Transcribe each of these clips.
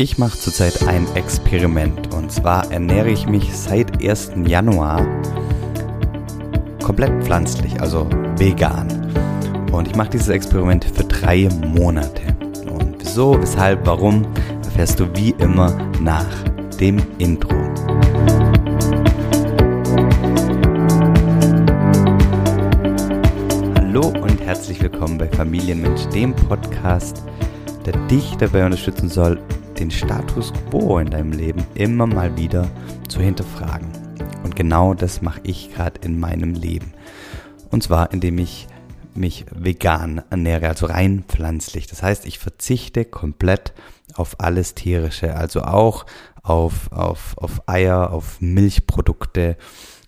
Ich mache zurzeit ein Experiment und zwar ernähre ich mich seit 1. Januar komplett pflanzlich, also vegan. Und ich mache dieses Experiment für drei Monate. Und wieso, weshalb, warum, erfährst du wie immer nach dem Intro. Hallo und herzlich willkommen bei Familienmensch, dem Podcast, der dich dabei unterstützen soll, den Status quo in deinem Leben immer mal wieder zu hinterfragen. Und genau das mache ich gerade in meinem Leben. Und zwar, indem ich mich vegan ernähre, also rein pflanzlich. Das heißt, ich verzichte komplett auf alles tierische, also auch auf, auf, auf Eier, auf Milchprodukte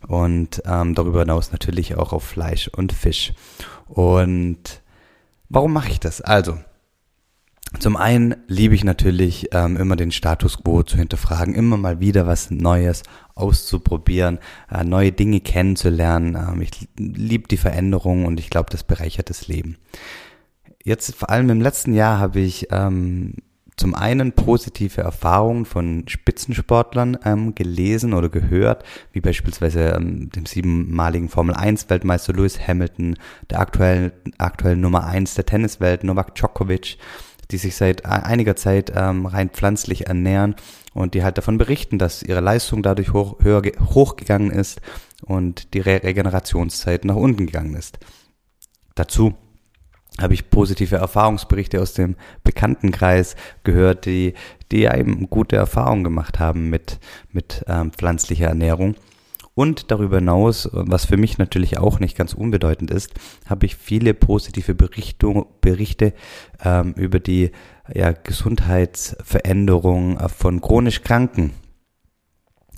und ähm, darüber hinaus natürlich auch auf Fleisch und Fisch. Und warum mache ich das? Also, zum einen liebe ich natürlich ähm, immer den Status quo zu hinterfragen, immer mal wieder was Neues auszuprobieren, äh, neue Dinge kennenzulernen. Ähm, ich liebe die Veränderung und ich glaube, das bereichert das Leben. Jetzt vor allem im letzten Jahr habe ich ähm, zum einen positive Erfahrungen von Spitzensportlern ähm, gelesen oder gehört, wie beispielsweise ähm, dem siebenmaligen Formel 1 Weltmeister Lewis Hamilton, der aktuellen aktuellen Nummer 1 der Tenniswelt Novak Djokovic die sich seit einiger Zeit ähm, rein pflanzlich ernähren und die halt davon berichten, dass ihre Leistung dadurch hoch, hochgegangen ist und die Re Regenerationszeit nach unten gegangen ist. Dazu habe ich positive Erfahrungsberichte aus dem Bekanntenkreis gehört, die, die eben gute Erfahrungen gemacht haben mit, mit ähm, pflanzlicher Ernährung. Und darüber hinaus, was für mich natürlich auch nicht ganz unbedeutend ist, habe ich viele positive Berichtung, Berichte ähm, über die ja, Gesundheitsveränderung von chronisch Kranken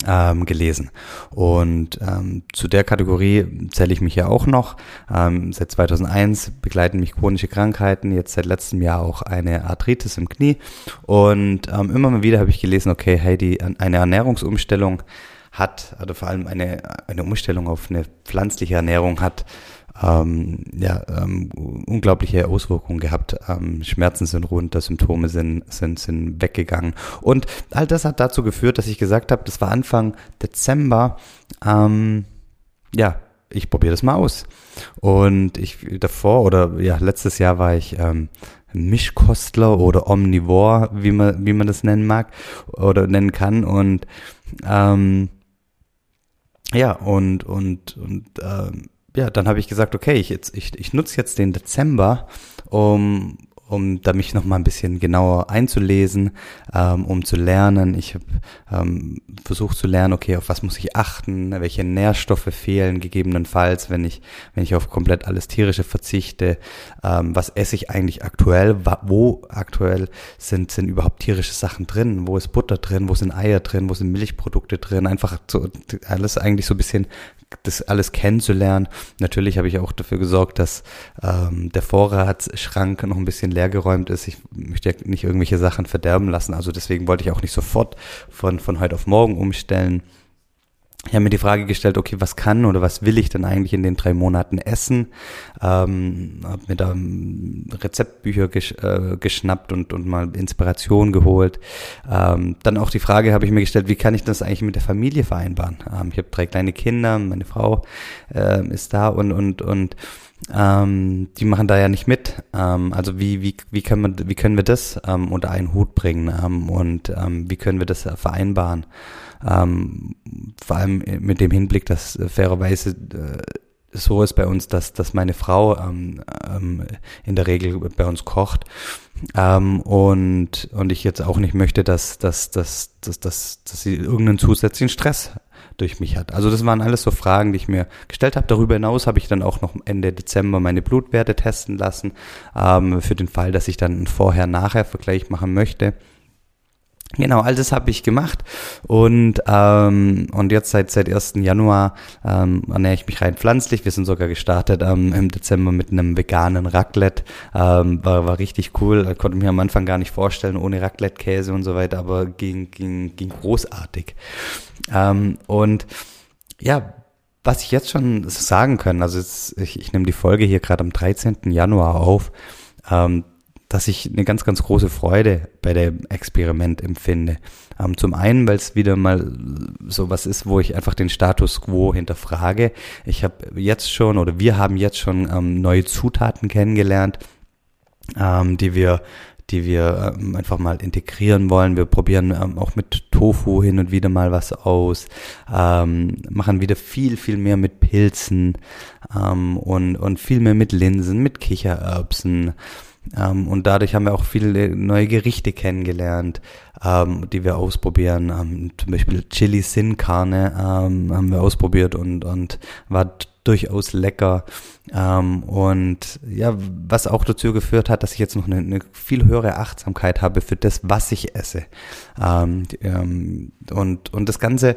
ähm, gelesen. Und ähm, zu der Kategorie zähle ich mich ja auch noch. Ähm, seit 2001 begleiten mich chronische Krankheiten, jetzt seit letztem Jahr auch eine Arthritis im Knie. Und ähm, immer mal wieder habe ich gelesen, okay, hey, die, eine Ernährungsumstellung hat, also vor allem eine, eine Umstellung auf eine pflanzliche Ernährung hat, ähm, ja, ähm, unglaubliche Auswirkungen gehabt. Ähm, Schmerzen sind runter, Symptome sind, sind, sind weggegangen. Und all das hat dazu geführt, dass ich gesagt habe, das war Anfang Dezember, ähm, ja, ich probiere das mal aus. Und ich davor oder ja, letztes Jahr war ich ähm, Mischkostler oder Omnivore, wie man, wie man das nennen mag oder nennen kann. Und ähm, ja, und, und, und ähm, ja, dann habe ich gesagt, okay, ich, jetzt, ich, ich nutze jetzt den Dezember, um, um da mich noch mal ein bisschen genauer einzulesen, ähm, um zu lernen. Ich habe ähm, versucht zu lernen, okay, auf was muss ich achten, welche Nährstoffe fehlen gegebenenfalls, wenn ich wenn ich auf komplett alles tierische verzichte. Ähm, was esse ich eigentlich aktuell? Wo aktuell sind sind überhaupt tierische Sachen drin? Wo ist Butter drin? Wo sind Eier drin? Wo sind Milchprodukte drin? Einfach so alles eigentlich so ein bisschen das alles kennenzulernen. Natürlich habe ich auch dafür gesorgt, dass ähm, der Vorratsschrank noch ein bisschen leergeräumt ist. Ich möchte ja nicht irgendwelche Sachen verderben lassen. Also deswegen wollte ich auch nicht sofort von, von heute auf morgen umstellen. Ich habe mir die Frage gestellt, okay, was kann oder was will ich denn eigentlich in den drei Monaten essen? Ähm, habe mir da ähm, Rezeptbücher gesch äh, geschnappt und, und mal Inspiration geholt. Ähm, dann auch die Frage habe ich mir gestellt, wie kann ich das eigentlich mit der Familie vereinbaren? Ähm, ich habe drei kleine Kinder, meine Frau äh, ist da und und und ähm, die machen da ja nicht mit. Ähm, also wie, wie, wie, können wir, wie können wir das ähm, unter einen Hut bringen ähm, und ähm, wie können wir das vereinbaren? Ähm, vor allem mit dem Hinblick, dass äh, fairerweise äh, so ist bei uns, dass, dass meine Frau ähm, ähm, in der Regel bei uns kocht ähm, und, und ich jetzt auch nicht möchte, dass, dass, dass, dass, dass, dass sie irgendeinen zusätzlichen Stress durch mich hat. Also das waren alles so Fragen, die ich mir gestellt habe. Darüber hinaus habe ich dann auch noch Ende Dezember meine Blutwerte testen lassen, ähm, für den Fall, dass ich dann einen Vorher-Nachher-Vergleich machen möchte. Genau, all das habe ich gemacht und ähm, und jetzt seit seit 1. Januar ähm, ernähre ich mich rein pflanzlich. Wir sind sogar gestartet ähm, im Dezember mit einem veganen Raclette. Ähm, war war richtig cool. Konnte mir am Anfang gar nicht vorstellen ohne Raclette-Käse und so weiter, aber ging ging ging großartig. Ähm, und ja, was ich jetzt schon sagen kann, also jetzt, ich, ich nehme die Folge hier gerade am 13. Januar auf. Ähm, dass ich eine ganz, ganz große Freude bei dem Experiment empfinde. Ähm, zum einen, weil es wieder mal so was ist, wo ich einfach den Status quo hinterfrage. Ich habe jetzt schon oder wir haben jetzt schon ähm, neue Zutaten kennengelernt, ähm, die wir die wir einfach mal integrieren wollen. Wir probieren auch mit Tofu hin und wieder mal was aus, machen wieder viel, viel mehr mit Pilzen und, und viel mehr mit Linsen, mit Kichererbsen. Ähm, und dadurch haben wir auch viele neue Gerichte kennengelernt, ähm, die wir ausprobieren. Ähm, zum Beispiel Chili Sin Carne ähm, haben wir ausprobiert und, und war durchaus lecker. Ähm, und ja, was auch dazu geführt hat, dass ich jetzt noch eine, eine viel höhere Achtsamkeit habe für das, was ich esse. Ähm, und, und das Ganze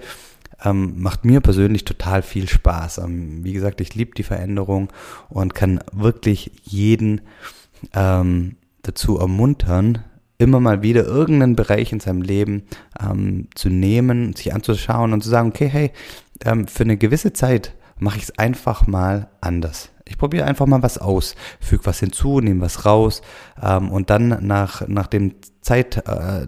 ähm, macht mir persönlich total viel Spaß. Ähm, wie gesagt, ich liebe die Veränderung und kann wirklich jeden ähm, dazu ermuntern, immer mal wieder irgendeinen Bereich in seinem Leben ähm, zu nehmen, sich anzuschauen und zu sagen, okay, hey, ähm, für eine gewisse Zeit mache ich es einfach mal anders. Ich probiere einfach mal was aus, füge was hinzu, nehme was raus ähm, und dann nach, nach dem Zeit, äh,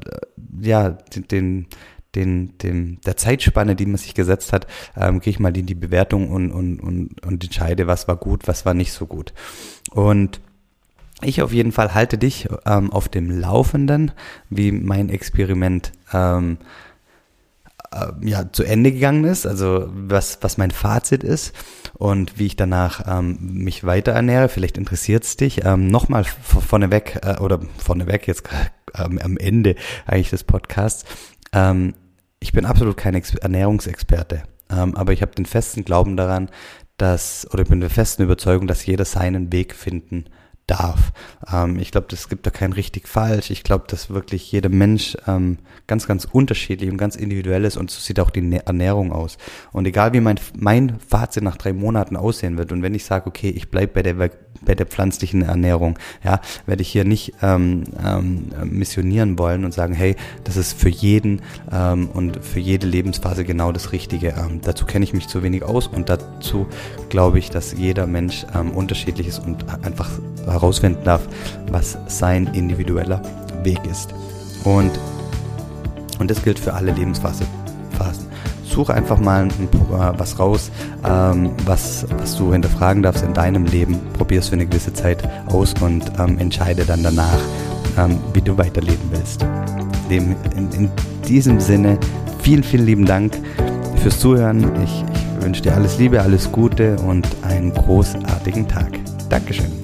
ja, den, den, den, der Zeitspanne, die man sich gesetzt hat, ähm, gehe ich mal in die Bewertung und, und, und, und entscheide, was war gut, was war nicht so gut. Und ich auf jeden Fall halte dich ähm, auf dem Laufenden, wie mein Experiment ähm, äh, ja, zu Ende gegangen ist, also was, was mein Fazit ist und wie ich danach ähm, mich weiter ernähre. Vielleicht interessiert es dich. Ähm, Nochmal vorneweg, äh, oder vorneweg jetzt ähm, am Ende eigentlich des Podcasts. Ähm, ich bin absolut kein Ex Ernährungsexperte, ähm, aber ich habe den festen Glauben daran, dass, oder ich bin der festen Überzeugung, dass jeder seinen Weg finden darf. Ähm, ich glaube, es gibt da kein richtig falsch. Ich glaube, dass wirklich jeder Mensch ähm, ganz, ganz unterschiedlich und ganz individuell ist und so sieht auch die Ernährung aus. Und egal wie mein, mein Fazit nach drei Monaten aussehen wird und wenn ich sage, okay, ich bleibe bei der bei der pflanzlichen Ernährung, ja, werde ich hier nicht ähm, ähm, missionieren wollen und sagen, hey, das ist für jeden ähm, und für jede Lebensphase genau das Richtige. Ähm, dazu kenne ich mich zu wenig aus und dazu glaube ich, dass jeder Mensch ähm, unterschiedlich ist und einfach herausfinden darf, was sein individueller Weg ist. Und, und das gilt für alle Lebensphasen suche einfach mal ein, äh, was raus, ähm, was, was du hinterfragen darfst in deinem Leben. Probier es für eine gewisse Zeit aus und ähm, entscheide dann danach, ähm, wie du weiterleben willst. Dem, in, in, diesem Sinne, vielen, vielen lieben Dank fürs Zuhören. Ich, ich wünsche dir alles Liebe, alles Gute und einen großartigen Tag. Dankeschön.